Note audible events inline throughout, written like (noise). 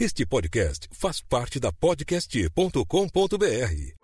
Este podcast faz parte da podcast.com.br.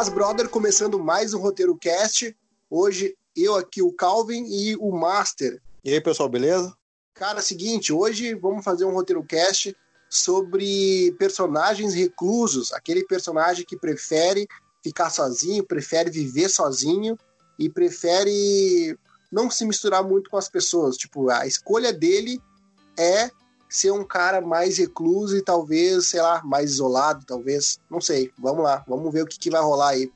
Paz Brother, começando mais um Roteiro Cast. Hoje eu aqui, o Calvin e o Master. E aí, pessoal, beleza? Cara, seguinte, hoje vamos fazer um Roteiro Cast sobre personagens reclusos, aquele personagem que prefere ficar sozinho, prefere viver sozinho e prefere não se misturar muito com as pessoas. Tipo, a escolha dele é ser um cara mais recluso e talvez, sei lá, mais isolado, talvez. Não sei. Vamos lá, vamos ver o que, que vai rolar aí.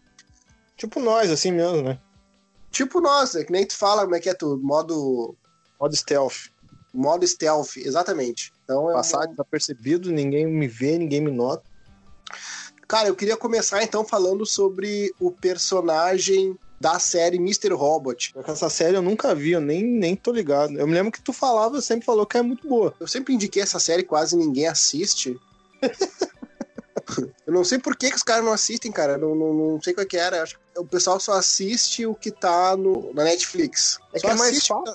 Tipo nós, assim mesmo, né? Tipo nós, é que nem tu fala como é que é tudo, modo. Modo stealth. Modo stealth, exatamente. Então, é Passar desapercebido, ninguém me vê, ninguém me nota. Cara, eu queria começar então falando sobre o personagem da série Mr. Robot. Essa série eu nunca vi, eu nem, nem tô ligado. Eu me lembro que tu falava, sempre falou que é muito boa. Eu sempre indiquei essa série, quase ninguém assiste. (laughs) eu não sei por que, que os caras não assistem, cara. Não, não, não sei qual é que era. Acho que o pessoal só assiste o que tá no, na Netflix. É só que é mais fácil?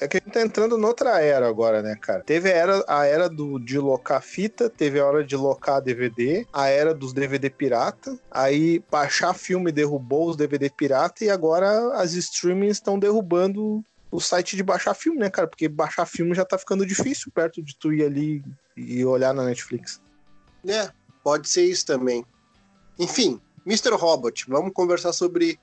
É que a gente tá entrando noutra era agora, né, cara? Teve a era, a era do, de locar fita, teve a hora de locar DVD, a era dos DVD pirata, aí baixar filme derrubou os DVD pirata e agora as streamings estão derrubando o site de baixar filme, né, cara? Porque baixar filme já tá ficando difícil perto de tu ir ali e olhar na Netflix. É, pode ser isso também. Enfim, Mr. Robot, vamos conversar sobre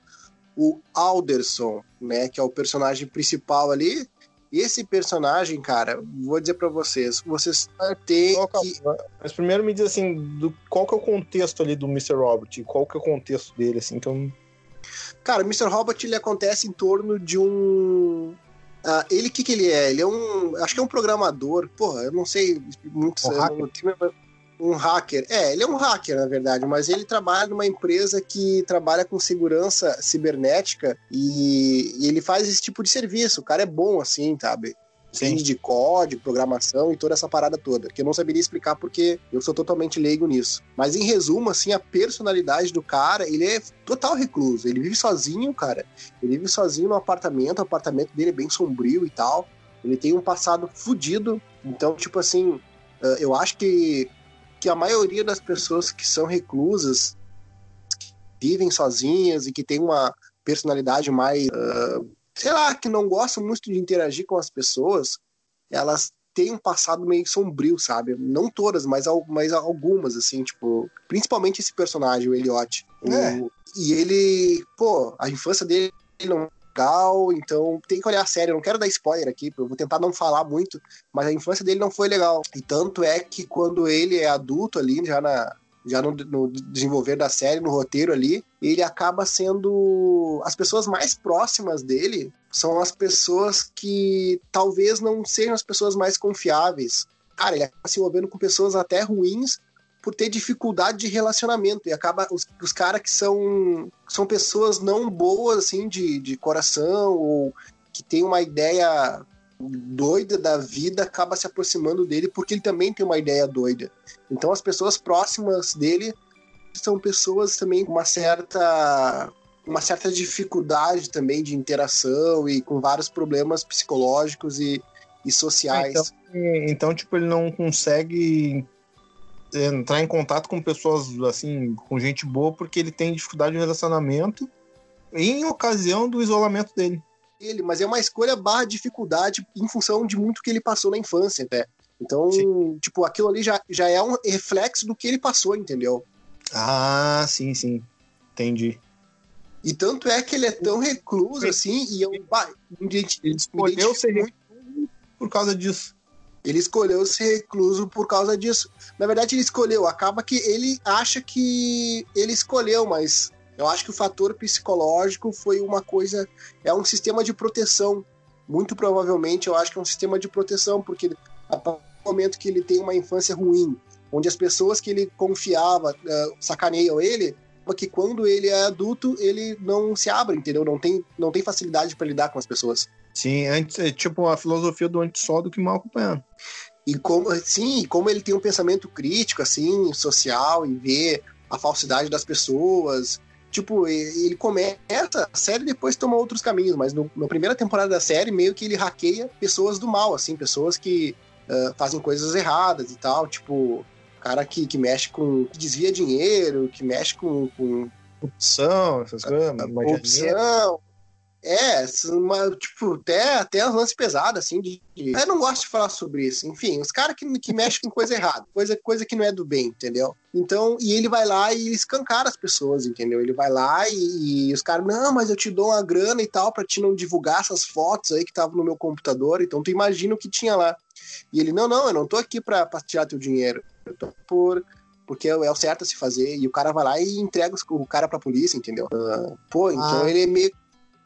o Alderson, né, que é o personagem principal ali. Esse personagem, cara, vou dizer pra vocês, vocês têm que é Mas primeiro me diz assim, do, qual que é o contexto ali do Mr. Robert? Qual que é o contexto dele, assim, então... Cara, o Mr. Robot, ele acontece em torno de um... Ah, ele, o que que ele é? Ele é um... Acho que é um programador. Porra, eu não sei muito... Um eu hacker? não Um hacker. É, ele é um hacker, na verdade, mas ele trabalha numa empresa que trabalha com segurança cibernética e, e ele faz esse tipo de serviço. O cara é bom, assim, sabe? Entende de código, programação e toda essa parada toda, que eu não saberia explicar porque eu sou totalmente leigo nisso. Mas em resumo, assim, a personalidade do cara, ele é total recluso. Ele vive sozinho, cara. Ele vive sozinho no apartamento, o apartamento dele é bem sombrio e tal. Ele tem um passado fudido. Então, tipo assim, eh, eu acho que, que a maioria das pessoas que são reclusas, que vivem sozinhas e que tem uma personalidade mais, ah, sei lá, que não gostam muito de interagir com as pessoas, elas têm um passado meio sombrio, sabe? Não todas, mas, mas algumas, assim, tipo, principalmente esse personagem, o Elliot. É. O- e ele, pô, a infância dele não legal, então tem que olhar a série. Eu não quero dar spoiler aqui, eu vou tentar não falar muito, mas a infância dele não foi legal. E tanto é que quando ele é adulto ali, já na já no, no desenvolver da série, no roteiro ali, ele acaba sendo as pessoas mais próximas dele são as pessoas que talvez não sejam as pessoas mais confiáveis. Cara, ele acaba se envolvendo com pessoas até ruins por ter dificuldade de relacionamento. E acaba os, os caras que são, são pessoas não boas, assim, de, de coração, ou que tem uma ideia doida da vida, acaba se aproximando dele porque ele também tem uma ideia doida. Então as pessoas próximas dele são pessoas também com uma certa uma certa dificuldade também de interação e com vários problemas psicológicos e, e sociais. Então, então, tipo, ele não consegue entrar em contato com pessoas, assim, com gente boa, porque ele tem dificuldade de relacionamento em ocasião do isolamento dele. ele, mas é uma escolha barra dificuldade em função de muito que ele passou na infância até. Então, Sim. tipo, aquilo ali já, já é um reflexo do que ele passou, entendeu? Ah, sim, sim. Entendi. E tanto é que ele é tão recluso assim, e eu. Bah, gente, Ele escolheu ser muito- recluso por causa disso. Ele escolheu ser recluso por causa disso. Na verdade, ele escolheu. Acaba que ele acha que ele escolheu, mas eu acho que o fator psicológico foi uma coisa. É um sistema de proteção. Muito provavelmente, eu acho que é um sistema de proteção, porque a partir do momento que ele tem uma infância ruim, onde as pessoas que ele confiava eh, sacaneiam ele, que quando ele é adulto, ele não se abre, entendeu? Não tem, não tem facilidade para lidar com as pessoas. Sim, antes, é tipo a filosofia do antes só do que mal acompanhando. E como, sim, como ele tem um pensamento crítico, assim, social, e vê a falsidade das pessoas. Tipo, ele começa a série e depois toma outros caminhos, mas no, na primeira temporada da série, meio que ele hackeia pessoas do mal, assim, pessoas que uh, fazem coisas erradas e tal, tipo, cara que, que mexe com. que desvia dinheiro, que mexe com. com corrupção, essas coisas. Corrupção, é, uma, tipo, até, até os lances pesados, assim, de, de, Eu não gosto de falar sobre isso. Enfim, os caras que, que mexem com coisa errada, coisa, coisa que não é do bem, entendeu? Então, e ele vai lá e escancara as pessoas, entendeu? Ele vai lá e, e os caras, não, mas eu te dou uma grana e tal, pra te não divulgar essas fotos aí que estavam no meu computador, então tu imagina o que tinha lá. E ele, não, não, eu não tô aqui pra, tirar teu dinheiro. Eu tô por porque é o certo a se fazer. E o cara vai lá e entrega o cara pra polícia, entendeu? Uh, pô, então ah. ele é meio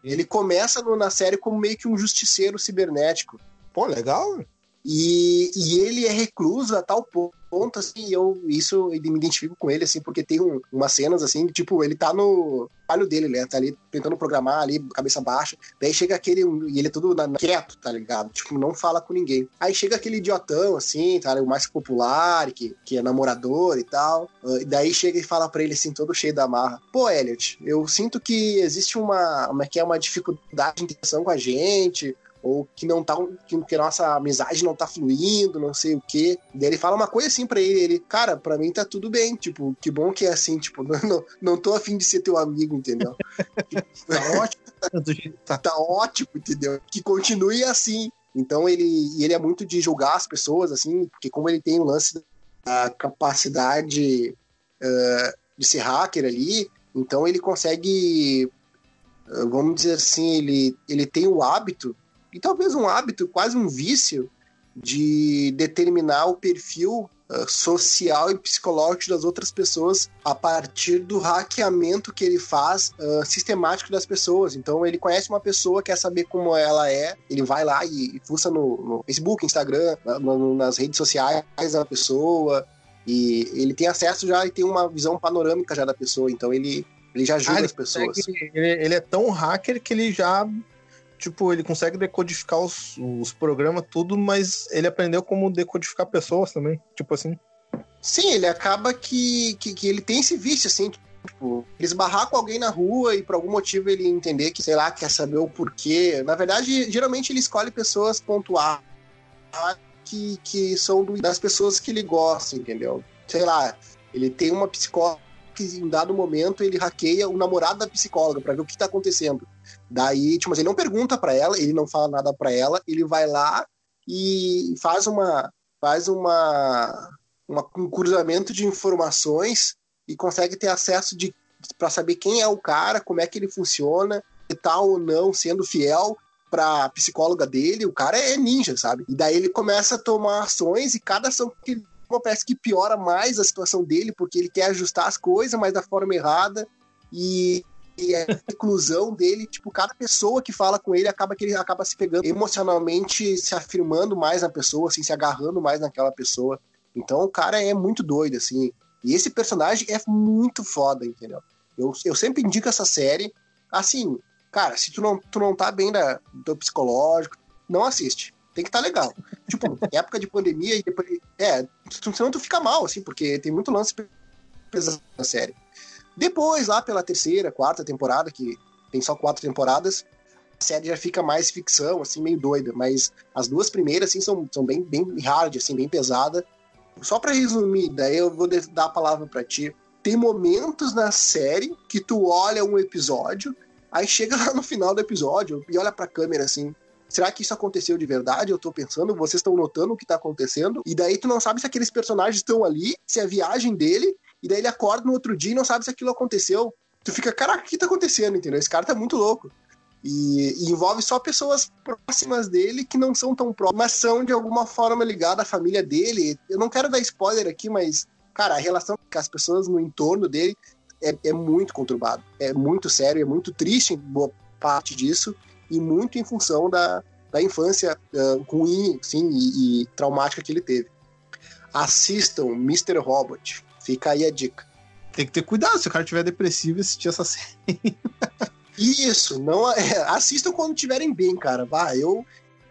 ele começa no, na série como meio que um justiceiro cibernético. Pô, legal. E, e ele é recluso a tal ponto, assim, eu isso eu me identifico com ele, assim, porque tem um, umas cenas, assim, tipo, ele tá no palho dele, né? Tá ali tentando programar ali, cabeça baixa. Daí chega aquele, e ele é tudo na, quieto, tá ligado? Tipo, não fala com ninguém. Aí chega aquele idiotão, assim, tá? O mais popular, que, que é namorador e tal. Uh, e daí chega e fala pra ele, assim, todo cheio da marra. Pô, Elliot, eu sinto que existe uma, uma, que é uma dificuldade de interação com a gente, ou que não tá que, que nossa amizade não tá fluindo, não sei o quê. Daí ele fala uma coisa assim para ele, ele, cara, para mim tá tudo bem, tipo, que bom que é assim, tipo, (laughs) não, não, não tô afim de ser teu amigo, entendeu? (laughs) tá ótimo. tá, tá ótimo, entendeu? Que continue assim. Então ele, ele é muito de julgar as pessoas, assim, porque como ele tem o lance da capacidade uh, de ser hacker ali, então ele consegue, uh, vamos dizer assim, ele, ele tem o hábito e talvez um hábito, quase um vício, de determinar o perfil uh, social e psicológico das outras pessoas a partir do hackeamento que ele faz uh, sistemático das pessoas. Então ele conhece uma pessoa, quer saber como ela é, ele vai lá e, e fuça no, no, Facebook, Instagram, no, nas redes sociais da pessoa, e ele tem acesso já e tem uma visão panorâmica já da pessoa, então ele, ele já ajuda ah, as pessoas. Ele, ele, é tão hacker que ele já tipo, ele consegue decodificar os, os programas, tudo, mas ele aprendeu como decodificar pessoas também, tipo assim. Sim, ele acaba que, que, que ele tem esse vício, assim, tipo, esbarrar com alguém na rua e por algum motivo ele entender que, sei lá, quer saber o porquê. Na verdade, geralmente ele escolhe pessoas pontuais que, que são do, das pessoas que ele gosta, entendeu? Sei lá, ele tem uma psicóloga que em dado momento ele hackeia o namorado da psicóloga para ver o que tá acontecendo. Daí, tipo, mas ele não pergunta para ela, ele não fala nada para ela, ele vai lá e faz uma faz uma, uma um cruzamento de informações e consegue ter acesso de para saber quem é o cara, como é que ele funciona, e tal ou não sendo fiel pra psicóloga dele, o cara é ninja, sabe? E daí ele começa a tomar ações e cada ação que ele parece que piora mais a situação dele, porque ele quer ajustar as coisas, mas da forma errada. E e a inclusão dele, tipo, cada pessoa que fala com ele acaba que ele acaba se pegando emocionalmente, se afirmando mais na pessoa, assim, se agarrando mais naquela pessoa. Então o cara é muito doido, assim. E esse personagem é muito foda, entendeu? Eu, eu sempre indico essa série. Assim, cara, se tu não, tu não tá bem da, do psicológico, não assiste. Tem que estar tá legal. Tipo, (laughs) época de pandemia e depois. É, senão tu fica mal, assim, porque tem muito lance pesado na série. Depois, lá pela terceira, quarta temporada, que tem só quatro temporadas, a série já fica mais ficção, assim, meio doida. Mas as duas primeiras, assim, são, são bem, bem hard, assim, bem pesada. Só para resumir, daí eu vou dar a palavra para ti. Tem momentos na série que tu olha um episódio, aí chega (laughs) lá no final do episódio e olha pra câmera assim. Será que isso aconteceu de verdade? Eu tô pensando, vocês estão notando o que tá acontecendo? E daí tu não sabe se aqueles personagens estão ali, se é a viagem dele, e daí ele acorda no outro dia e não sabe se aquilo aconteceu. Tu fica, caraca, o que tá acontecendo, entendeu? Esse cara tá muito louco. E, e, envolve só pessoas próximas dele que não são tão próximas, mas são de alguma forma ligadas à família dele. Eu não quero dar spoiler aqui, mas, cara, a relação com as pessoas no entorno dele é, é muito conturbado. É muito sério, é muito triste boa parte disso, e muito em função da, da infância uh, ruim sim, e, e traumática que ele teve. Assistam Mr. Robot. Fica aí a dica. Tem que ter cuidado se o cara tiver depressivo e assistir essa (laughs) série. Isso, não é, assistam quando estiverem bem, cara. Bah, eu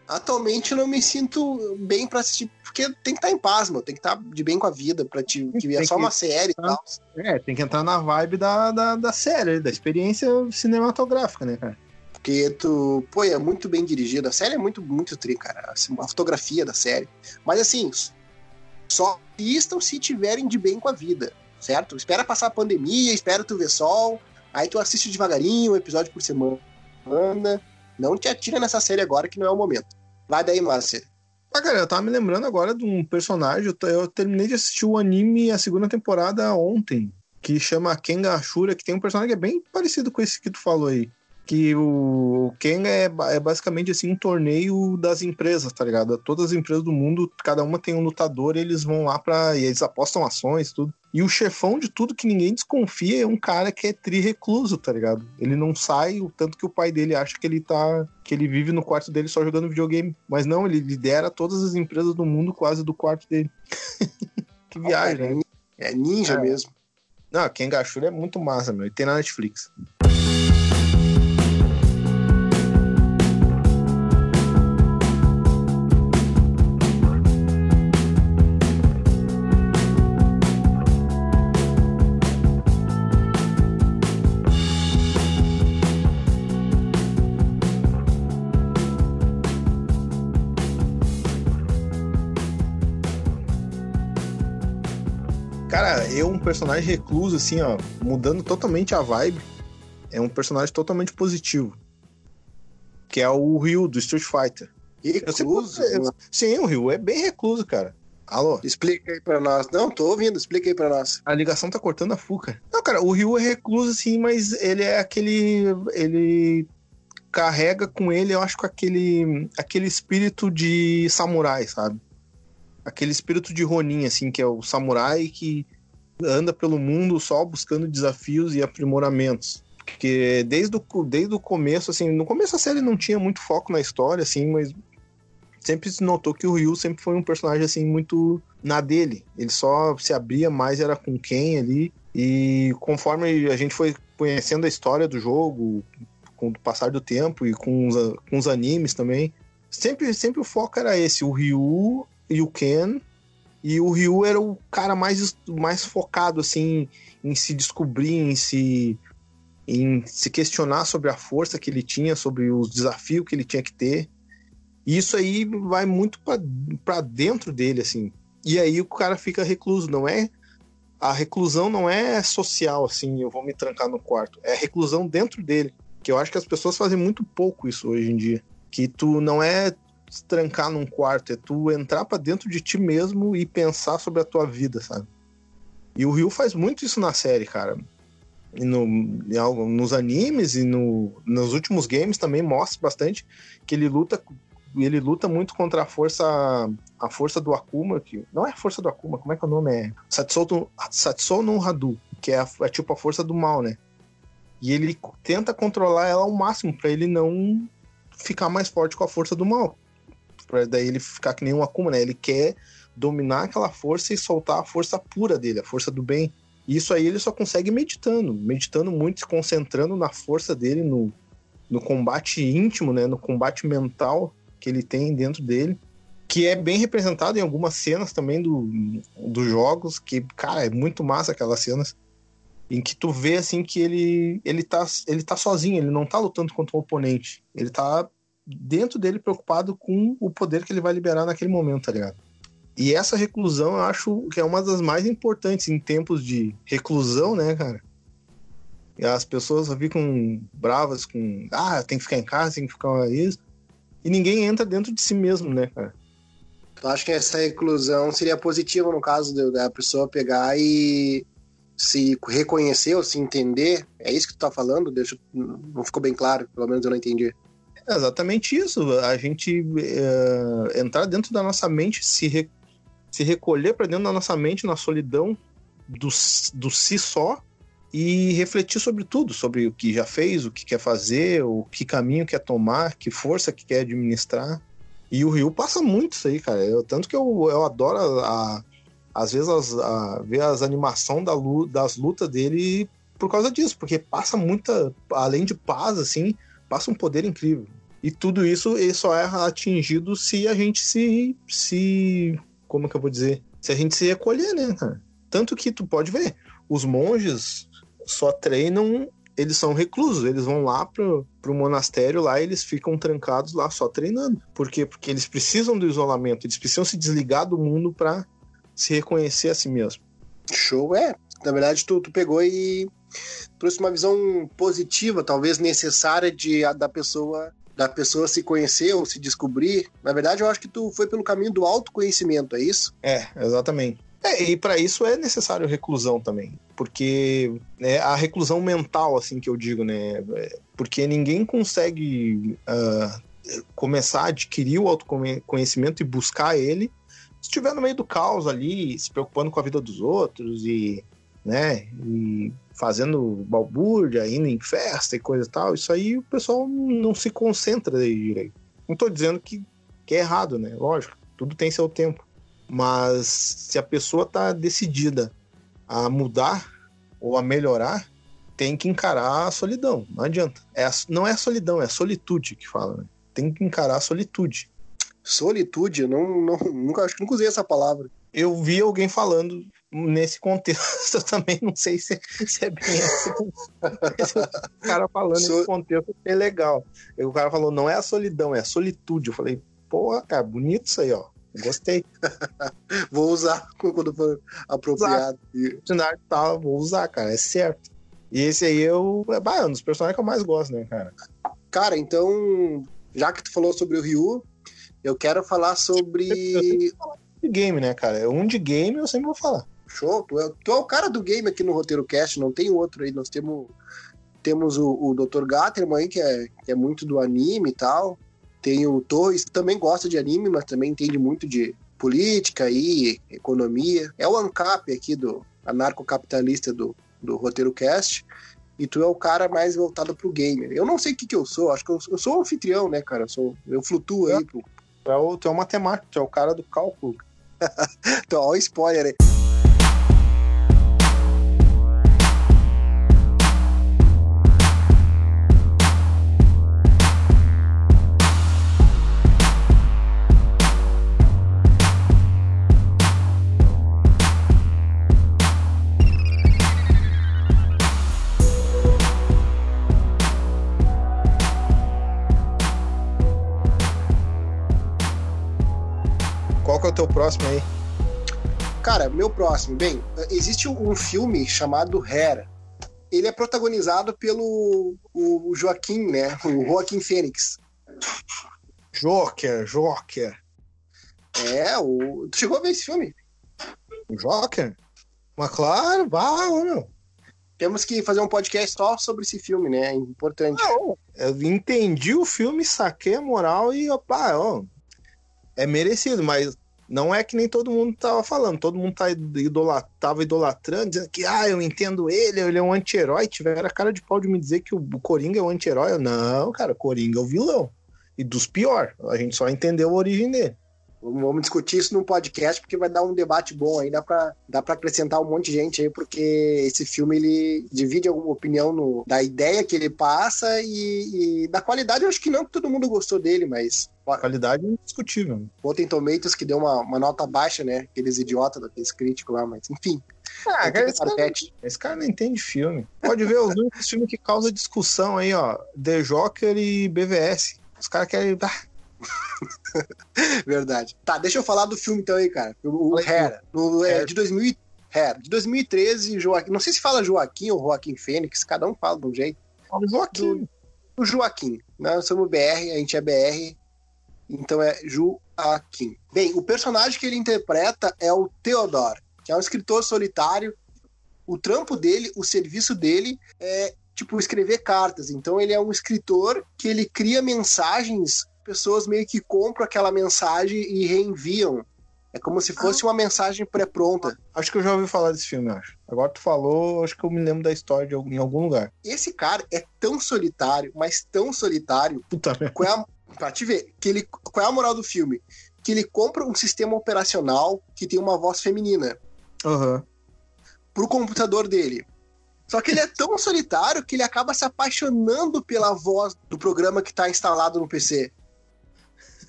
atualmente não me sinto bem para assistir, porque tem que estar tá em paz, mano. Tem que estar tá de bem com a vida pra te que é só que, uma série e tal. É, tem que entrar na vibe da, da, da série, da experiência cinematográfica, né, cara? Porque tu, pô, é muito bem dirigido. A série é muito, muito tri, cara. Assim, a fotografia da série. Mas assim, só assistam se tiverem de bem com a vida, certo? Espera passar a pandemia, espera tu ver sol, aí tu assiste devagarinho, um episódio por semana. Não te atira nessa série agora que não é o momento. Vai daí, Márcia. Ah, cara, eu tava me lembrando agora de um personagem. Eu terminei de assistir o anime a segunda temporada ontem, que chama Kenga Ashura, que tem um personagem que é bem parecido com esse que tu falou aí que o Ken é, é, basicamente assim um torneio das empresas, tá ligado? Todas as empresas do mundo, cada uma tem um lutador e eles vão lá para e eles apostam ações, tudo. E o chefão de tudo que ninguém desconfia é um cara que é tri-recluso, tá ligado? Ele não sai, o tanto que o pai dele acha que ele tá. que ele vive no quarto dele só jogando videogame. Mas não, ele lidera todas as empresas do mundo quase do quarto dele. (laughs) que viagem, né? É ninja é. mesmo. Não, Ken Gashura é muito massa, meu. E tem na Netflix. Personagem recluso, assim, ó, mudando totalmente a vibe, é um personagem totalmente positivo. Que é o Ryu do Street Fighter. Recluso? Eu, eu, sim, o Ryu é bem recluso, cara. Alô? Explica aí pra nós. Não, tô ouvindo, explica aí pra nós. A ligação tá cortando a fuca. Não, cara, o Ryu é recluso, sim, mas ele é aquele. Ele carrega com ele, eu acho, com aquele, aquele espírito de samurai, sabe? Aquele espírito de Ronin, assim, que é o samurai que anda pelo mundo só buscando desafios e aprimoramentos. Porque desde o, desde o começo, assim, no começo a série não tinha muito foco na história, assim, mas sempre se notou que o Ryu sempre foi um personagem, assim, muito na dele. Ele só se abria mais, era com quem ali. E conforme a gente foi conhecendo a história do jogo, com o passar do tempo e com os, com os animes também, sempre, sempre o foco era esse, o Ryu e o Ken e o Ryu era o cara mais, mais focado, assim, em se descobrir, em se, em se questionar sobre a força que ele tinha, sobre os desafios que ele tinha que ter. E isso aí vai muito para dentro dele, assim. E aí o cara fica recluso, não é? A reclusão não é social, assim, eu vou me trancar no quarto. É reclusão dentro dele. Que eu acho que as pessoas fazem muito pouco isso hoje em dia. Que tu não é se trancar num quarto, é tu entrar para dentro de ti mesmo e pensar sobre a tua vida, sabe? E o Ryu faz muito isso na série, cara. E no, nos animes e no, nos últimos games também mostra bastante que ele luta ele luta muito contra a força a força do Akuma, que não é a força do Akuma, como é que é o nome? É Satsuo, Satsuo no Hadu, que é, a, é tipo a força do mal, né? E ele tenta controlar ela ao máximo para ele não ficar mais forte com a força do mal para daí ele ficar que nem um Akuma, né? Ele quer dominar aquela força e soltar a força pura dele, a força do bem. E isso aí ele só consegue meditando, meditando muito, se concentrando na força dele, no, no combate íntimo, né? No combate mental que ele tem dentro dele. Que é bem representado em algumas cenas também do, dos jogos, que, cara, é muito massa aquelas cenas em que tu vê assim que ele ele tá, ele tá sozinho, ele não tá lutando contra o oponente. Ele tá dentro dele preocupado com o poder que ele vai liberar naquele momento, tá ligado? E essa reclusão eu acho que é uma das mais importantes em tempos de reclusão, né, cara? E as pessoas ficam bravas com, ah, tem que ficar em casa, tem que ficar isso. E ninguém entra dentro de si mesmo, né, cara? Tu acha que essa reclusão seria positiva no caso da pessoa pegar e se reconhecer ou se entender? É isso que tu tá falando? Deixa, não ficou bem claro, pelo menos eu não entendi. É exatamente isso. A gente é, entrar dentro da nossa mente, se, re, se recolher para dentro da nossa mente na solidão do, do si só e refletir sobre tudo, sobre o que já fez, o que quer fazer, o que caminho quer tomar, que força que quer administrar. E o Rio passa muito isso aí, cara. Eu, tanto que eu, eu adoro a, às vezes as, a, ver as animações da, das lutas dele por causa disso, porque passa muita, além de paz, assim, passa um poder incrível. E tudo isso só é atingido se a gente se, se, como que eu vou dizer, se a gente se recolher, né, cara? Tanto que tu pode ver, os monges só treinam, eles são reclusos, eles vão lá pro, pro monastério lá, eles ficam trancados lá só treinando. Por quê? Porque eles precisam do isolamento, eles precisam se desligar do mundo para se reconhecer a si mesmo. Show, é. Na verdade, tu, tu pegou e trouxe uma visão positiva, talvez necessária de da pessoa da pessoa se conhecer ou se descobrir. Na verdade, eu acho que tu foi pelo caminho do autoconhecimento, é isso? É, exatamente. É, e para isso é necessário reclusão também, porque é a reclusão mental, assim que eu digo, né? Porque ninguém consegue uh, começar a adquirir o autoconhecimento e buscar ele se estiver no meio do caos ali, se preocupando com a vida dos outros e, né, e fazendo balbúrdia, indo em festa e coisa e tal, isso aí o pessoal não se concentra direito. Não estou dizendo que, que é errado, né? Lógico, tudo tem seu tempo. Mas se a pessoa está decidida a mudar ou a melhorar, tem que encarar a solidão. Não adianta. É a, não é a solidão, é a solitude que fala. Né? Tem que encarar a solitude. Solitude, eu não, não, nunca, acho que nunca usei essa palavra. Eu vi alguém falando nesse contexto, (laughs) eu também não sei se, se é bem assim. o cara falando so... nesse contexto é legal. O cara falou, não é a solidão, é a solitude. Eu falei, porra, cara, bonito isso aí, ó. Gostei. (laughs) vou usar quando for apropriado. Usar. Tá, vou usar, cara, é certo. E esse aí eu, é, é um dos personagens que eu mais gosto, né, cara? Cara, então, já que tu falou sobre o Ryu, eu quero falar sobre. de game, né, cara? Um de game eu sempre vou falar. Show, tu é, tu é o cara do game aqui no Roteiro Cast, não tem outro aí. Nós temos, temos o, o Dr. Gatterman aí, que é, que é muito do anime e tal. Tem o Torres, que também gosta de anime, mas também entende muito de política e economia. É o ANCAP aqui do anarcocapitalista do, do Roteiro Cast. E tu é o cara mais voltado pro gamer. Eu não sei o que, que eu sou, acho que eu, eu sou um anfitrião, né, cara? Eu, sou, eu flutuo é. aí pro. Tu é, o, tu é o matemático, tu é o cara do cálculo. (laughs) então, ó, o spoiler aí. Próximo aí? Cara, meu próximo. Bem, existe um filme chamado Hair. Ele é protagonizado pelo o Joaquim, né? O Joaquim Fênix. Joker, Joker. É, o... tu chegou a ver esse filme? O Joker? Mas claro, vá, meu. Temos que fazer um podcast só sobre esse filme, né? É importante. Eu entendi o filme, saquei a moral e, opa, ó, é merecido, mas não é que nem todo mundo tava falando, todo mundo tá idolat, tava idolatrando, dizendo que, ah, eu entendo ele, ele é um anti-herói. Tiveram a cara de pau de me dizer que o Coringa é um anti-herói. Não, cara, Coringa é o vilão. E dos pior. A gente só entendeu a origem dele. Vamos discutir isso num podcast, porque vai dar um debate bom aí, dá pra, dá pra acrescentar um monte de gente aí, porque esse filme ele divide alguma opinião no, da ideia que ele passa e, e da qualidade. Eu acho que não que todo mundo gostou dele, mas. Qualidade é indiscutível. Rotten Tomatoes que deu uma, uma nota baixa, né? Aqueles idiotas daqueles críticos lá, mas enfim. Ah, cara, esse, cara, esse, cara, não entende filme. Pode ver os (laughs) únicos filmes que causam discussão aí, ó. The Joker e BVS. Os caras querem. Ah, (laughs) Verdade. Tá, deixa eu falar do filme então aí, cara. O, o Hair, no, é, de 2000, Hair, de 2013, Joaquim, não sei se fala Joaquim ou Joaquim Fênix, cada um fala de um jeito. Fala Joaquim. Do, o Joaquim. Né? Nós somos BR, a gente é BR, então é Joaquim. Bem, o personagem que ele interpreta é o Theodore, que é um escritor solitário. O trampo dele, o serviço dele é tipo escrever cartas. Então ele é um escritor que ele cria mensagens pessoas meio que compram aquela mensagem e reenviam. É como se fosse uma mensagem pré-pronta. Acho que eu já ouvi falar desse filme, acho. Agora tu falou, acho que eu me lembro da história de, em algum lugar. Esse cara é tão solitário, mas tão solitário. Puta merda. Qual é a, pra te ver, que ele, qual é a moral do filme? Que ele compra um sistema operacional que tem uma voz feminina. Aham. pro computador dele. Só que ele é tão solitário que ele acaba se apaixonando pela voz do programa que tá instalado no PC.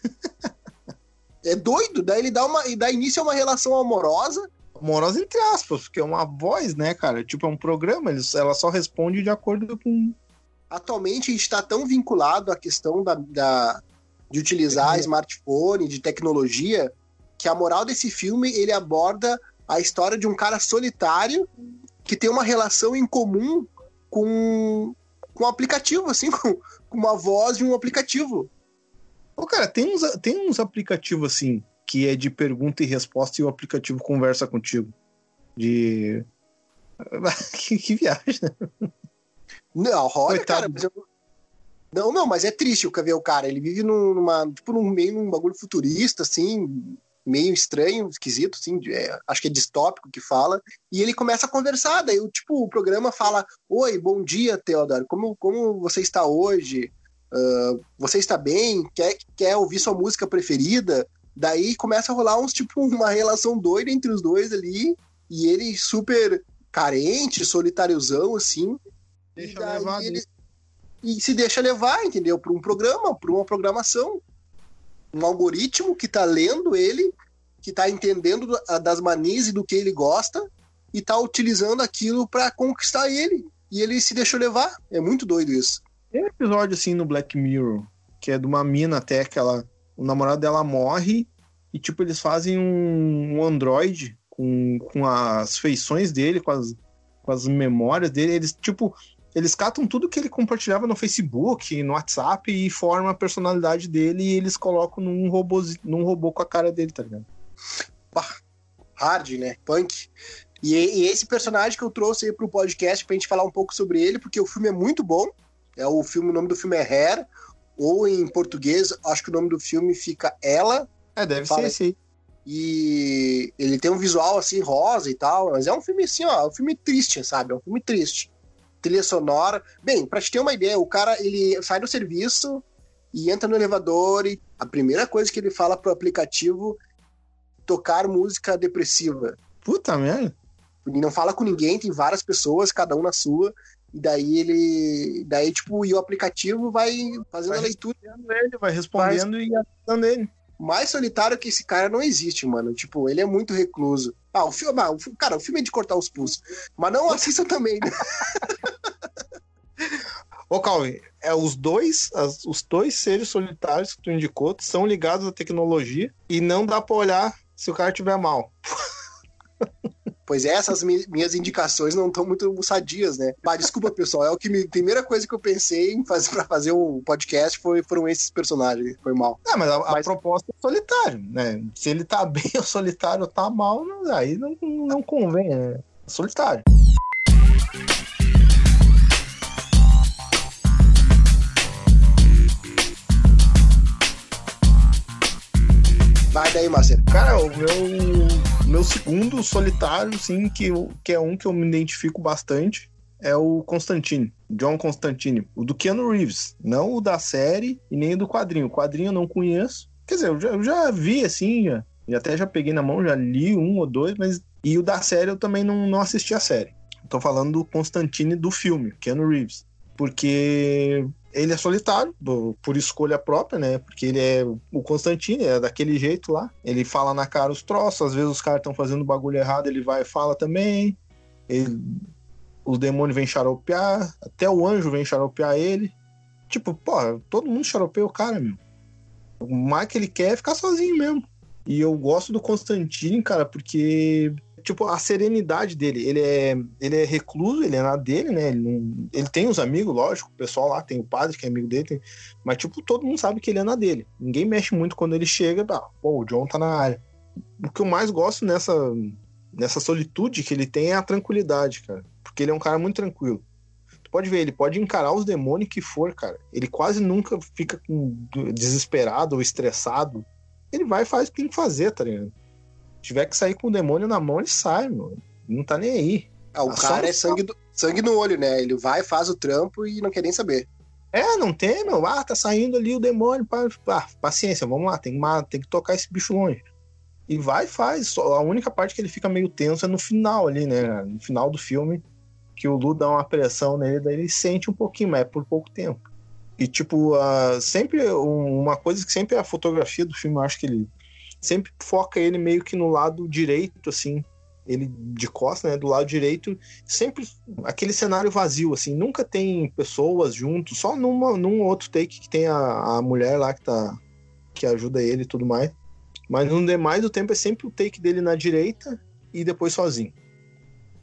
(laughs) É doido, daí ele dá uma e dá início a uma relação amorosa. Amorosa entre aspas, porque é uma voz, né, cara? Tipo, é um programa, eles- ela só responde de acordo com. Atualmente a gente está tão vinculado à questão da, da- de utilizar Tecnologia. smartphone, de tecnologia, que a moral desse filme ele aborda a história de um cara solitário que tem uma relação em comum com, com um aplicativo, assim, (laughs) com, com uma voz de um aplicativo. Ô, cara, tem uns, tem uns aplicativos assim, que é de pergunta e resposta e o aplicativo conversa contigo. De. (laughs) que, que viagem, né? Não, olha, Coitado. cara, mas eu- Não, não, mas é triste o ver o cara. Ele vive num- numa, tipo, num meio num bagulho futurista, assim, meio estranho, esquisito, assim, de- é, acho que é distópico que fala. E ele começa a conversar, daí, o tipo, o programa fala: Oi, bom dia, Theodore, como, como você está hoje? Ah, você está bem? Quer, quer ouvir sua música preferida? Daí começa a rolar uns, tipo, uma relação doida entre os dois ali, e ele super carente, solitáriozão, assim. Deixa E levar ele- e se deixa levar, entendeu? Por um programa, por uma programação. Um algoritmo que tá lendo ele, que tá entendendo da- das manias e do que ele gosta, e tá utilizando aquilo para conquistar ele. E ele se deixou levar. É muito doido isso. Tem um episódio assim no Black Mirror, que é de uma mina até que ela. O namorado dela morre e, tipo, eles fazem um, um androide com, com as feições dele, com as, com as memórias dele. Eles, tipo, eles catam tudo que ele compartilhava no Facebook, no WhatsApp e formam a personalidade dele e eles colocam num robô, num robô com a cara dele, tá ligado? Hard, né? Punk. E, e esse personagem que eu trouxe aí pro podcast pra gente falar um pouco sobre ele, porque o filme é muito bom. É o filme, o nome do filme é Hair, ou em português, acho que o nome do filme fica Ela, É, deve ser esse aí. E ele tem um visual assim rosa e tal, mas é um filme assim, ó, um filme triste, sabe? É um filme triste. Trilha sonora. Bem, pra te ter uma ideia, o cara ele sai do serviço e entra no elevador e a primeira coisa que ele fala pro aplicativo tocar música depressiva. Puta merda. Ele não fala com ninguém, tem várias pessoas, cada um na sua. E daí ele. Daí, tipo, e o aplicativo vai fazendo Vai a leitura. Ele vai respondendo e avisando ele. mais solitário que esse cara não existe, mano. Tipo, ele é muito recluso. Ah, o filme, ah, o cara, o filme é de cortar os pulsos. Mas não assista também, né? (laughs) Ô, Calvin, é os dois, as- os dois seres solitários que tu indicou são ligados à tecnologia e não dá pra olhar se o cara tiver mal. (laughs) Pois é, essas mi- minhas indicações não estão muito sadias, né? Bah, desculpa, pessoal. É o que me, primeira coisa que eu pensei em fazer para fazer um podcast foi, foram esses personagens. Foi mal. É, mas a, a Mas- proposta é solitário, né? Se ele tá (laughs) bem ou solitário ou tá mal, não- aí não, não convém, né? Solitário. Vai daí, Marcelo. Cara, o meu, o meu segundo solitário, sim, que, eu- que é um que eu me identifico bastante, é o Constantine, John Constantine, o do Keanu Reeves, não o da série e nem o do quadrinho. O quadrinho eu não conheço. Quer dizer, eu já, eu já vi assim, já, e até já peguei na mão, já li um ou dois, mas. E o da série eu também não, não assisti a série. Tô falando do Constantine do filme, Keanu Reeves. Porque ele é solitário, por escolha própria, né? Porque ele é o Constantine, é daquele jeito lá. Ele fala na cara os troços, às vezes os caras estão fazendo bagulho errado, ele vai e fala também. Ele- os demônios vêm xaropear, até o anjo vem xaropear ele. Tipo, porra, todo mundo xaropeia o cara, meu. O mais que ele quer é ficar sozinho mesmo. E eu gosto do Constantine, cara, porque tipo, a serenidade dele. Ele é, ele é recluso, ele é na dele, né? Ele, não- ele tem os amigos, lógico, o pessoal lá tem o padre que é amigo dele, tem- mas, tipo, todo mundo sabe que ele é na dele. Ninguém mexe muito quando ele chega, ah, pô, o John tá na área. O que eu mais gosto nessa, nessa solitude que ele tem é a tranquilidade, cara. Porque ele é um cara muito tranquilo. Tu pode ver, ele pode encarar os demônios que for, cara. Ele quase nunca fica desesperado ou estressado. Ele vai e faz o que tem que fazer, tá ligado? Se tiver que sair com o demônio na mão, ele sai, meu. Não tá nem aí. Ah, o Ah, cara só- é sangue, do- sangue no olho, né? Ele vai, faz o trampo e não quer nem saber. É, não tem, meu. Ah, tá saindo ali o demônio. pá, pá, paciência, vamos lá, tem que, ma- tem que tocar esse bicho longe. E vai e faz. Só- A única parte que ele fica meio tenso é no final ali, né? No final do filme, que o Lu dá uma pressão nele, daí ele sente um pouquinho, mas é por pouco tempo. E, tipo, ah, sempre um- uma coisa que sempre é a fotografia do filme, eu acho que ele sempre foca ele meio que no lado direito, assim. Ele de costas, né? Do lado direito, sempre aquele cenário vazio, assim. Nunca tem pessoas juntos, só numa, num outro take que tem a, a mulher lá que tá. que ajuda ele e tudo mais. Mas no demais do tempo é sempre o take dele na direita e depois sozinho.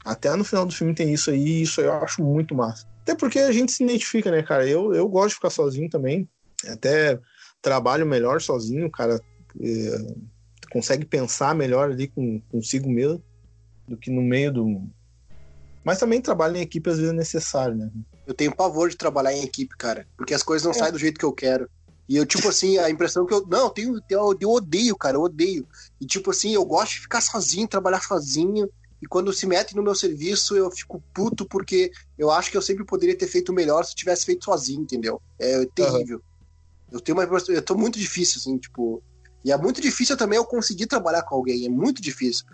Até no final do filme tem isso aí, e isso eu acho muito massa. Até porque a gente se identifica, né, cara? Eu, eu gosto de ficar sozinho também. Até trabalho melhor sozinho, cara é, consegue pensar melhor ali com, consigo mesmo do que no meio do. Mas também trabalho em equipe às vezes é necessário, né? Eu tenho pavor de trabalhar em equipe, cara. Porque as coisas não saem do jeito que eu quero. E eu, tipo assim, a impressão que eu. Não, eu tenho. Eu, eu odeio, cara, eu odeio. E, tipo assim, eu gosto de ficar sozinho, trabalhar sozinho. E quando se metem no meu serviço, eu fico puto porque eu acho que eu sempre poderia ter feito melhor se eu tivesse feito sozinho, entendeu? É terrível. Eu tenho uma. Eu tô muito difícil, assim, tipo. E é muito difícil também eu conseguir trabalhar com alguém. É muito difícil.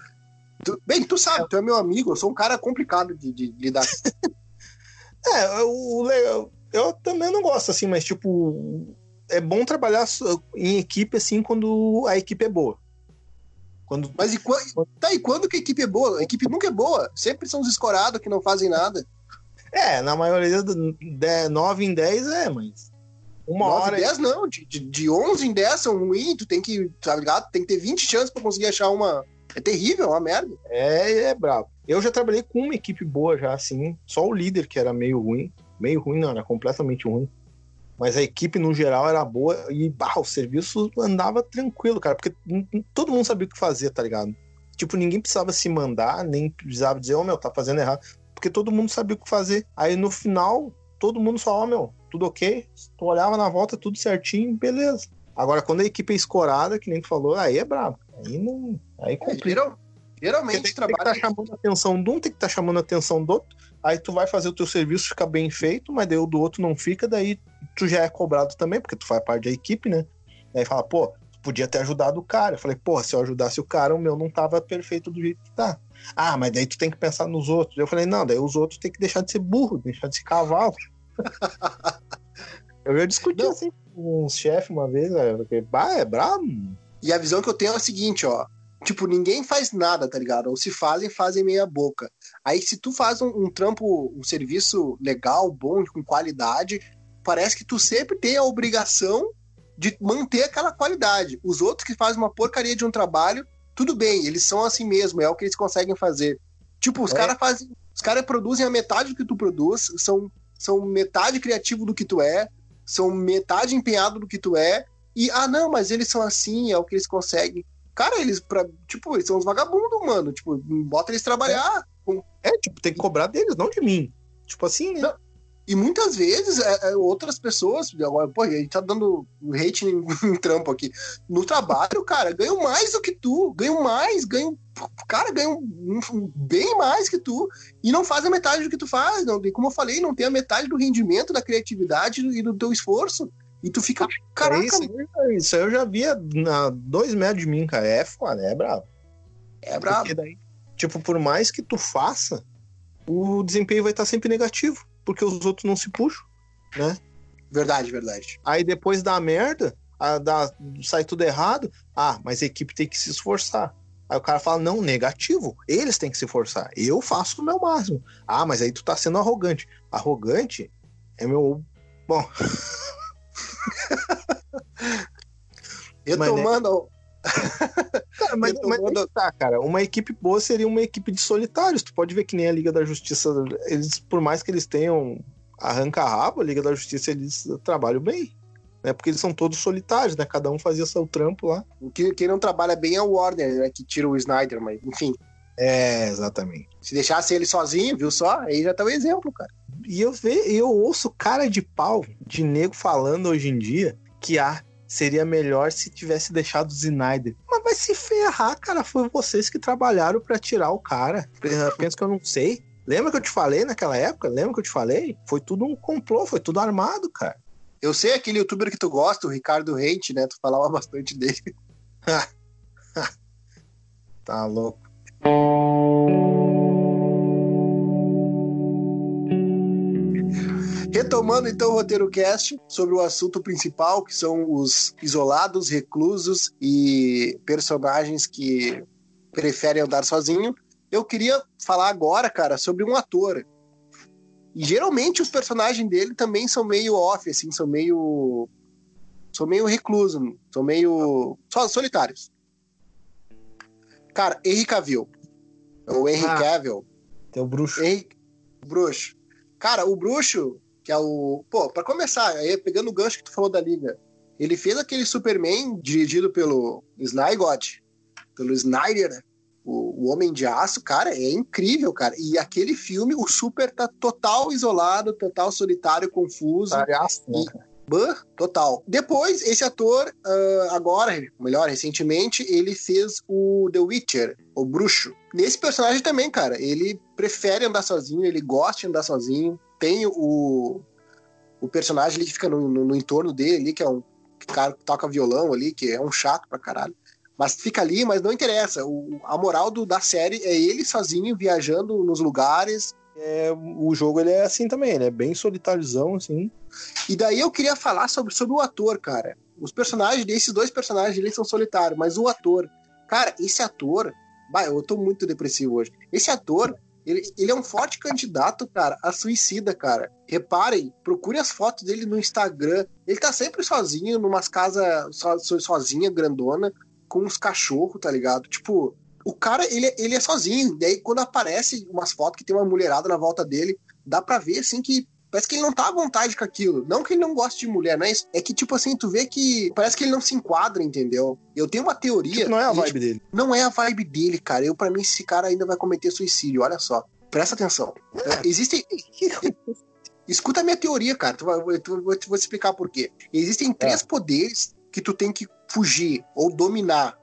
Tu- bem, tu sabe, tu é meu amigo, eu sou um cara complicado de, de lidar. (laughs) É, o legal. Eu também não gosto, assim, mas, tipo, é bom trabalhar em equipe, assim, quando a equipe é boa. Quando. Mas e, qua- tá, e quando que a equipe é boa? A equipe nunca é boa. Sempre são os escorados que não fazem nada. É, na maioria do 9 em 10 é, mas. Uma 9 hora. em 10 não, de, de, de 11 em 10 são ruins, tu tem que, tá ligado? Tem que ter 20 chances pra conseguir achar uma. É terrível, é uma merda. É, é brabo. Eu já trabalhei com uma equipe boa já, assim. Só o líder que era meio ruim. Meio ruim, não, era completamente ruim. Mas a equipe, no geral, era boa e bah, o serviço andava tranquilo, cara. Porque todo mundo sabia o que fazer, tá ligado? Tipo, ninguém precisava se mandar, nem precisava dizer, ô meu, tá fazendo errado. Porque todo mundo sabia o que fazer. Aí no final, todo mundo só, ó meu, tudo ok. Tu olhava na volta, tudo certinho, beleza. Agora, quando a equipe é escorada, que nem tu falou, aí é brabo. Aí não. Aí É, complica. geral- Porque geralmente tem, tem que estar chamando a atenção de um, tem que estar chamando a atenção do outro. Aí tu vai fazer o teu serviço ficar bem feito, mas daí o do outro não fica, daí tu já é cobrado também, porque tu faz parte da equipe, né? Daí fala, pô, tu podia ter ajudado o cara. Eu falei, pô, se eu ajudasse o cara, o meu não tava perfeito do jeito que tá. Ah, mas daí tu tem que pensar nos outros. Eu falei, não, daí os outros tem que deixar de ser burro, deixar de ser cavalo. (laughs) eu já discuti Não. assim com uns chefes uma vez, velho, porque, bah, é brabo. E a visão que eu tenho é a seguinte, ó. Tipo, ninguém faz nada, tá ligado? Ou se fazem, fazem meia boca. Aí se tu faz um, um trampo, um serviço legal, bom, com qualidade, parece que tu sempre tem a obrigação de manter aquela qualidade. Os outros que fazem uma porcaria de um trabalho, tudo bem, eles são assim mesmo, é o que eles conseguem fazer. Tipo, os É. caras fazem. Os caras produzem a metade do que tu produz, são, são metade criativo do que tu é, são metade empenhado do que tu é, e, ah, não, mas eles são assim, é o que eles conseguem. Cara, eles, pra, tipo, eles são uns vagabundos, mano. Tipo, bota eles trabalhar. É, tipo, tem que cobrar deles, não de mim. Tipo assim, né? Não. E muitas vezes é, é, outras pessoas, agora, pô, a gente tá dando hate em, (laughs) em trampo aqui. No trabalho, cara, ganham mais do que tu, ganham mais, ganham. Cara, um- um- bem mais que tu e não fazem a metade do que tu faz. Não, tem- como eu falei, não tem a metade do rendimento, da criatividade e do teu esforço. E tu fica, É caraca, isso, aí, isso aí eu já via na dois metros de mim, cara. É foda, é brabo. é brabo. Daí, tipo, por mais que tu faça, o desempenho vai estar sempre negativo. Porque os outros não se puxam, né? Verdade, verdade. Aí depois dá merda, a- dá, sai tudo errado. Ah, mas a equipe tem que se esforçar. Aí o cara fala, não, negativo. Eles têm que se esforçar. Eu faço o meu máximo. Ah, mas aí tu tá sendo arrogante. Arrogante é meu. Bom, (laughs) Eu Mas, né? tomando. Cara, mas, mas tá, cara. Uma equipe boa seria uma equipe de solitários. Tu pode ver que nem a Liga da Justiça, eles, por mais que eles tenham arranca-rabo, a Liga da Justiça, eles trabalham bem. Né? Porque eles são todos solitários, né? Cada um fazia seu trampo lá. Quem, quem não trabalha bem é o Warner, né, que tira o Snyder, mas enfim. É, exatamente. Se deixasse ele sozinho, viu só? Aí já tá o exemplo, cara. E eu, ve, eu ouço cara de pau de nego falando hoje em dia que ah, seria melhor se tivesse deixado o Snyder. Mas vai se ferrar, cara. Foi vocês que trabalharam pra tirar o cara. Penso que eu não sei. Lembra que eu te falei naquela época? Lembra que eu te falei? Foi tudo um complô, foi tudo armado, cara. Eu sei aquele youtuber que tu gosta, o Ricardo Rente, né? Tu falava bastante dele. (laughs) Tá louco. Retomando então o roteiro cast sobre o assunto principal, que são os isolados, reclusos e personagens que preferem andar sozinho, eu queria falar agora, cara, sobre um ator. E geralmente os personagens dele também são meio off, assim, são meio. são meio reclusos, são meio. solitários. Cara, Henry Cavill. O Henry Ah. Cavill. Tem o bruxo. Henry... Bruxo. Cara, o Bruxo, que é o. Pô, pra começar, aí, pegando o gancho que tu falou da Liga, ele fez aquele Superman dirigido pelo Snyder, pelo Snyder, o, o Homem de Aço, cara, é incrível, cara. E aquele filme, o Super tá total isolado, total solitário, confuso. Palhaço, né, cara? Ban, total. Depois, esse ator, ah, agora, melhor, recentemente, ele fez o The Witcher, o bruxo. Nesse personagem também, cara, ele prefere andar sozinho, ele gosta de andar sozinho. Tem o, o personagem ali que fica no, no- no entorno dele ali, que é um cara que toca violão ali, que é um chato pra caralho. Mas fica ali, mas não interessa. O, a moral do- da série é ele sozinho, viajando nos lugares, É, o jogo ele é assim também, ele é bem solitáriozão, assim. E daí eu queria falar sobre, sobre o ator, cara. Os personagens desses dois personagens, eles são solitários, mas o ator, cara, esse ator, bah, eu tô muito depressivo hoje. Esse ator, ele, ele é um forte candidato, cara, a suicida, cara. Reparem, procure as fotos dele no Instagram. Ele tá sempre sozinho, numas casas so, so- sozinha, grandona, com uns cachorros, tá ligado? Tipo, o cara, ele, ele é sozinho. Daí quando aparece umas fotos que tem uma mulherada na volta dele, dá pra ver, assim, que Parece que ele não tá à vontade com aquilo. Não que ele não goste de mulher, não é isso. É que, tipo assim, tu vê que parece que ele não se enquadra, entendeu? Eu tenho uma teoria. Tipo, não é a vibe dele. tipo, não é a vibe dele, cara. Eu, para mim, esse cara ainda vai cometer suicídio. Olha só. Presta atenção. É, Existem. (laughs) Escuta a minha teoria, cara. Tu vai, eu tu- vou te vou te explicar por quê. Existem três poderes que tu tem que fugir ou dominar.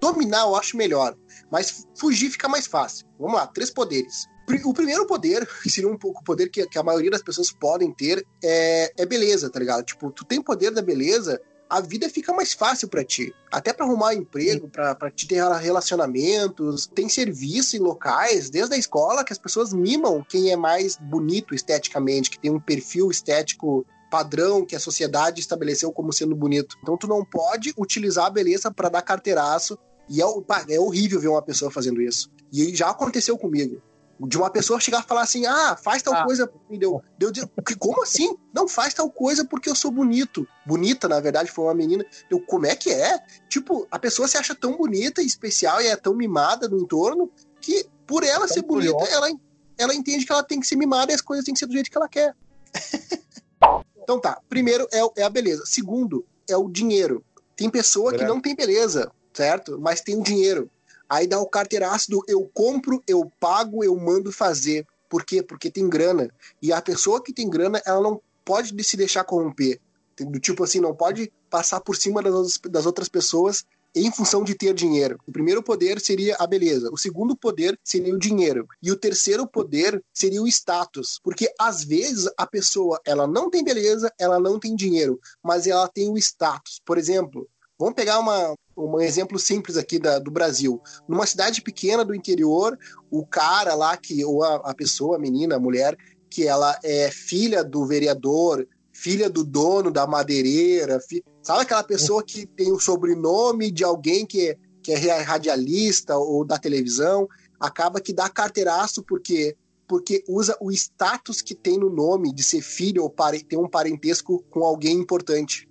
Dominar eu acho melhor, mas fugir fica mais fácil. Vamos lá, três poderes. O primeiro poder, (laughs) que seria um pouco o poder que, que a maioria das pessoas podem ter, é, é beleza, tá ligado? Tipo, tu tem poder da beleza, a vida fica mais fácil pra ti. Até pra arrumar emprego, pra te ter relacionamentos. Tem serviço em locais, desde a escola, que as pessoas mimam quem é mais bonito esteticamente, que tem um perfil estético padrão que a sociedade estabeleceu como sendo bonito. Então tu não pode utilizar a beleza pra dar carteiraço. E é, é horrível ver uma pessoa fazendo isso. E já aconteceu comigo. De uma pessoa chegar e falar assim: ah, faz tal Ah. coisa. E deu, deu, dizer, "Que- como assim? Não faz tal coisa porque eu sou bonito. Bonita, na verdade, foi uma menina. Eu, como é que é? Tipo, a pessoa se acha tão bonita e especial e é tão mimada no entorno que, por ela Tão ser bonita, ela, ela entende que ela tem que ser mimada e as coisas têm que ser do jeito que ela quer. (laughs) então tá, primeiro é, é a beleza. Segundo, é o dinheiro. Tem pessoa que Verdade. não tem beleza, certo? Mas tem o dinheiro. Aí dá o carteiraço do eu compro, eu pago, eu mando fazer. Por quê? Porque tem grana. E a pessoa que tem grana, ela não pode de- se deixar corromper. Do tipo assim, não pode passar por cima das das outras pessoas em função de ter dinheiro. O primeiro poder seria a beleza. O segundo poder seria o dinheiro. E o terceiro poder seria o status. Porque às vezes a pessoa, ela não tem beleza, ela não tem dinheiro, mas ela tem o status. Por exemplo, vamos pegar uma, um exemplo simples aqui da- do Brasil. Numa cidade pequena do interior, o cara lá que, ou a, a pessoa, a menina, a mulher, que ela é filha do vereador, filha do dono da madeireira, fi- sabe aquela pessoa que tem o sobrenome de alguém que é, que é radialista ou da televisão, acaba que dá carteiraço porque porque usa o status que tem no nome de ser filho ou ter um parentesco com alguém importante.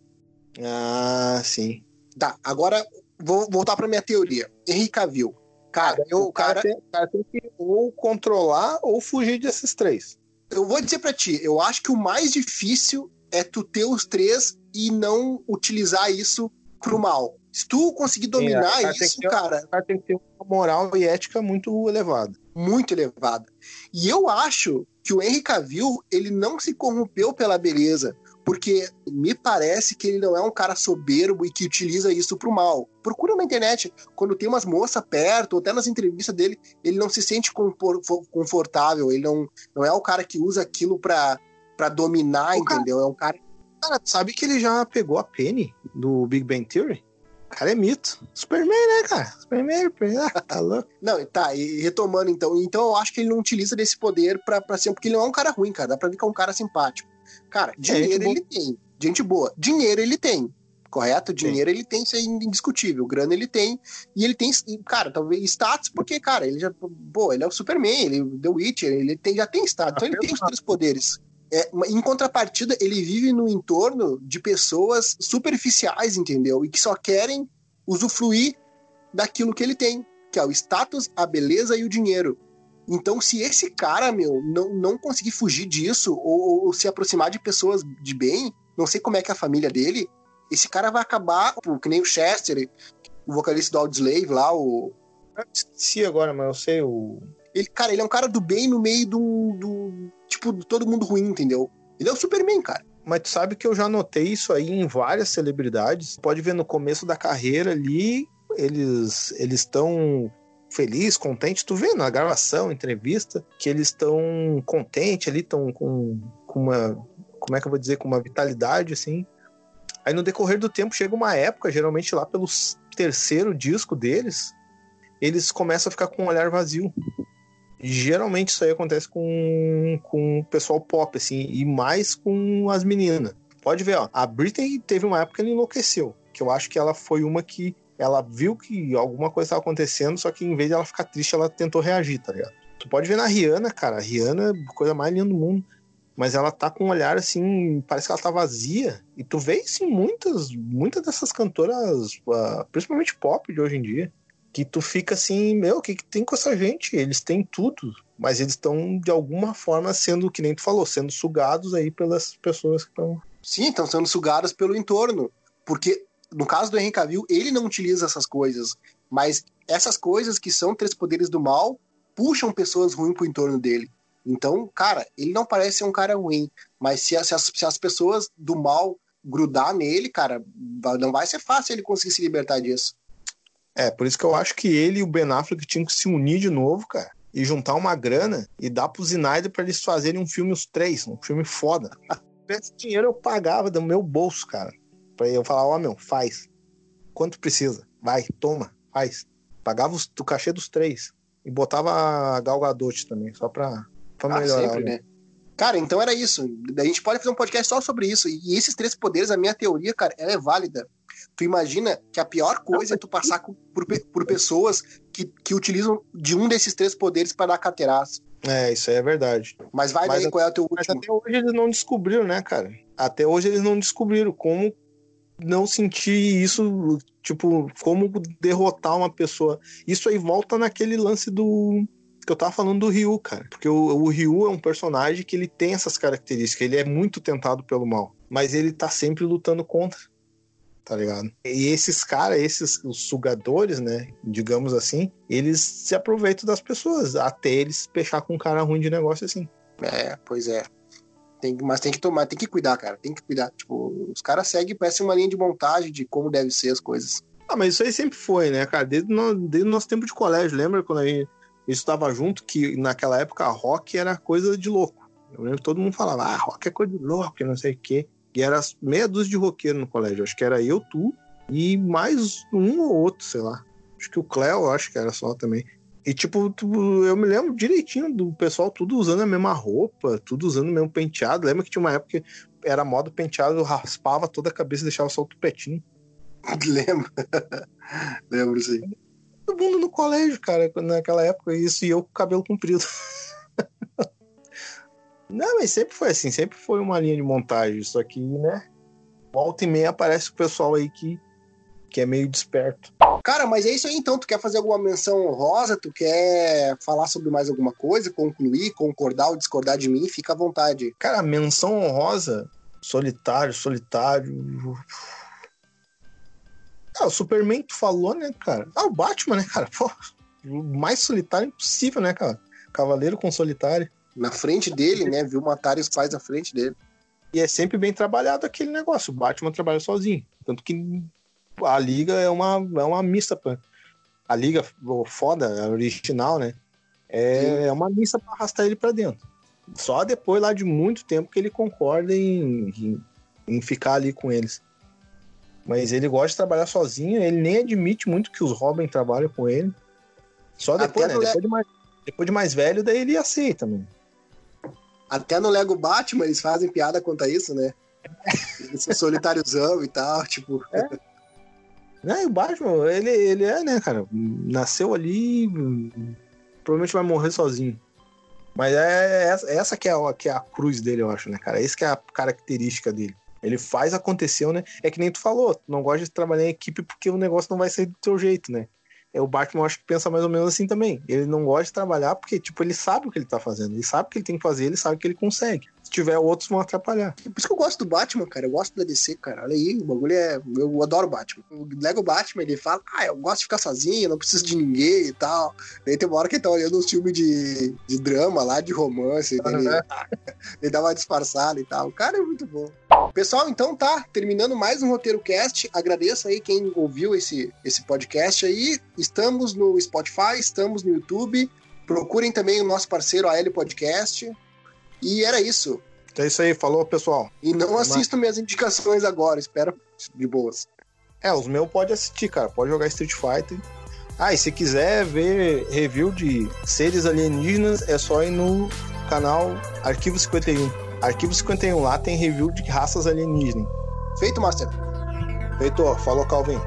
Ah, sim. Tá, agora vou voltar para minha teoria. Henrique Cavill. Cara, eu, o cara, cara, tem, o cara tem que ou controlar ou fugir desses três. eu vou dizer pra ti, eu acho que o mais difícil é tu ter os três e não utilizar isso pro mal. Se tu conseguir dominar cara tem isso, ter- cara, O cara tem que ter uma moral e ética muito elevada. muito elevada. E eu acho que o Henry Cavill, ele não se corrompeu pela beleza, porque me parece que ele não é um cara soberbo e que utiliza isso pro mal. Procura na internet, quando tem umas moças perto, ou até nas entrevistas dele, ele não se sente confortável, ele não, não é o cara que usa aquilo pra, pra dominar, O cara- entendeu? É um cara Cara, sabe que ele já pegou a Penny do Big Bang Theory? cara é mito. Superman, né, cara? Superman, ah, (laughs) tá louco. Não, tá, e retomando então. Então eu acho que ele não utiliza desse poder pra, pra ser. Porque ele não é um cara ruim, cara. Dá pra ver que é um cara simpático. Cara, dinheiro gente ele tem. Gente boa. Dinheiro ele tem. Correto? Dinheiro ele tem, isso é indiscutível. Grana ele tem. E ele tem, cara, talvez status, porque, cara, ele já. Pô, ele é o Superman, ele The Witcher, ele tem, já tem status. Então ele tem os três poderes. É, em contrapartida, ele vive no entorno de pessoas superficiais, entendeu? E que só querem usufruir daquilo que ele tem, que é o status, a beleza e o dinheiro. Então, se esse cara, meu, não, não conseguir fugir disso ou, ou se aproximar de pessoas de bem, não sei como é que é a família dele, esse cara vai acabar, que nem o Chester, o vocalista do Audioslave lá, o. Eu esqueci agora, mas eu sei o. Ele, cara, ele é um cara do bem no meio do. do tipo, de todo mundo ruim, entendeu? Ele é o Superman, cara. Mas tu sabe que eu já notei isso aí em várias celebridades. Pode ver no começo da carreira ali, eles eles estão felizes, contentes. Tu vê na gravação, entrevista, que eles estão contentes ali, estão com, com uma. Como é que eu vou dizer? Com uma vitalidade, assim. Aí no decorrer do tempo chega uma época, geralmente lá pelo terceiro disco deles, eles começam a ficar com um olhar vazio. Geralmente isso aí acontece com, com o pessoal pop, assim, e mais com as meninas. Pode ver, ó, a Britney teve uma época que ela enlouqueceu, que eu acho que ela foi uma que ela viu que alguma coisa estava acontecendo, só que em vez de ela ficar triste, ela tentou reagir, tá ligado? Tu pode ver na Rihanna, cara, a Rihanna, coisa mais linda do mundo, mas ela tá com um olhar assim, parece que ela tá vazia, e tu vê isso em muitas, muitas dessas cantoras, uh, principalmente pop de hoje em dia que tu fica assim, meu, o que, que tem com essa gente? Eles têm tudo, mas eles estão de alguma forma sendo, que nem tu falou, sendo sugados aí pelas pessoas que estão. Sim, estão sendo sugadas pelo entorno. Porque no caso do Henry Cavill, ele não utiliza essas coisas, mas essas coisas que são três poderes do mal puxam pessoas ruins pro entorno dele. Então, cara, ele não parece ser um cara ruim, mas se as, se as pessoas do mal grudar nele, cara, não vai ser fácil ele conseguir se libertar disso. É, por isso que eu acho que ele e o Ben Affleck tinham que se unir de novo, cara. E juntar uma grana e dar pro Snyder pra eles fazerem um filme os três, um filme foda. Esse dinheiro eu pagava do meu bolso, cara. Pra eu falar, ó, oh, meu, faz. Quanto precisa? Vai, toma, faz. Pagava os, o cachê dos três. E botava a Gal Gadot também, só pra, pra ah, melhorar. Sempre, né? Cara, então era isso. A gente pode fazer um podcast só sobre isso. E esses três poderes, a minha teoria, cara, ela é válida. Tu imagina que a pior coisa é tu passar por, por pessoas que, que utilizam de um desses três poderes para dar carteiraço. É, isso aí é verdade. Mas vai mas daí, qual é o teu último? Mas até hoje eles não descobriram, né, cara? Até hoje eles não descobriram como não sentir isso, tipo, como derrotar uma pessoa. Isso aí volta naquele lance do que eu tava falando do Ryu, cara. Porque o, o Ryu é um personagem que ele tem essas características, ele é muito tentado pelo mal, mas ele tá sempre lutando contra tá ligado? E esses caras, esses os sugadores, né, digamos assim, eles se aproveitam das pessoas, até eles fechar com um cara ruim de negócio assim. É, pois é. Tem, mas tem que tomar, tem que cuidar, cara. Tem que cuidar. Tipo, os caras seguem, parece uma linha de montagem de como deve ser as coisas. Ah, mas isso aí sempre foi, né, cara? Desde, no, desde o nosso tempo de colégio, lembra quando a gente estava junto, que naquela época rock era coisa de louco. Eu lembro que todo mundo falava, ah, rock é coisa de louco, não sei o quê. E era meia dúzia de roqueiro no colégio. Acho que era eu, tu e mais um ou outro, sei lá. Acho que o Cléo, acho que era só também. E, tipo, eu me lembro direitinho do pessoal tudo usando a mesma roupa, tudo usando o mesmo penteado. Lembra que tinha uma época que era moda penteado, raspava toda a cabeça e deixava só o tupetinho. (laughs) Lembro. (laughs) Lembro, sim. Todo mundo no colégio, cara, naquela época, isso, e eu com cabelo comprido. (laughs) Não, mas sempre foi assim, sempre foi uma linha de montagem. Isso aqui, né? Volta e meia aparece o pessoal aí que, que é meio desperto. Cara, mas é isso aí então. Tu quer fazer alguma menção honrosa? Tu quer falar sobre mais alguma coisa? Concluir, concordar ou discordar de mim? Fica à vontade. Cara, menção honrosa, solitário, solitário. Ah, o Superman tu falou, né, cara? Ah, o Batman, né, cara? Pô, o mais solitário impossível, né, cara? Cavaleiro com solitário na frente dele, né? Viu matar os pais na frente dele. E é sempre bem trabalhado aquele negócio. O Batman trabalha sozinho. Tanto que a liga é uma, é uma mista. Pra... A liga foda, a original, né? É, é uma missa para arrastar ele para dentro. Só depois lá de muito tempo que ele concorda em, em, em, ficar ali com eles. Mas ele gosta de trabalhar sozinho, ele nem admite muito que os Robin trabalham com ele. Só depois, né? Depois de, mais, depois de mais velho, daí ele aceita, mano. Até no Lego Batman eles fazem piada quanto a isso, né? Esse solitáriozão e tal, tipo. É. Não, e o Batman, ele, ele é, né, cara? Nasceu ali, provavelmente vai morrer sozinho. Mas é, é essa que é, a, que é a cruz dele, eu acho, né, cara? Essa que é a característica dele. Ele faz acontecer, né? É que nem tu falou, tu não gosta de trabalhar em equipe porque o negócio não vai sair do teu jeito, né? É, o Batman eu acho que pensa mais ou menos assim também. Ele não gosta de trabalhar porque, tipo, ele sabe o que ele tá fazendo. Ele sabe o que ele tem que fazer, ele sabe que ele consegue. Se tiver outros, vão atrapalhar. Por isso que eu gosto do Batman, cara. Eu gosto da DC, cara. Olha aí, o bagulho é. Eu adoro o Batman. O Lego Batman, ele fala, ah, eu gosto de ficar sozinho, não preciso de ninguém e tal. Daí tem uma hora que ele tá olhando uns filmes de, de drama lá, de romance. Uhum. Ele, (laughs) ele dá uma disfarçada e tal. O cara é muito bom. Pessoal, então tá terminando mais um roteiro cast. Agradeço aí quem ouviu esse, esse podcast aí. Estamos no Spotify, estamos no YouTube. Procurem também o nosso parceiro AL Podcast. E era isso. É isso aí, falou pessoal. E não assistam minhas indicações agora, espera de boas. É, os meus pode assistir, cara. Pode jogar Street Fighter. Ah, e se quiser ver review de seres alienígenas, é só ir no canal Arquivo 51. Arquivo 51 lá tem review de raças alienígenas. Feito, Master. Feito, falou, Calvin.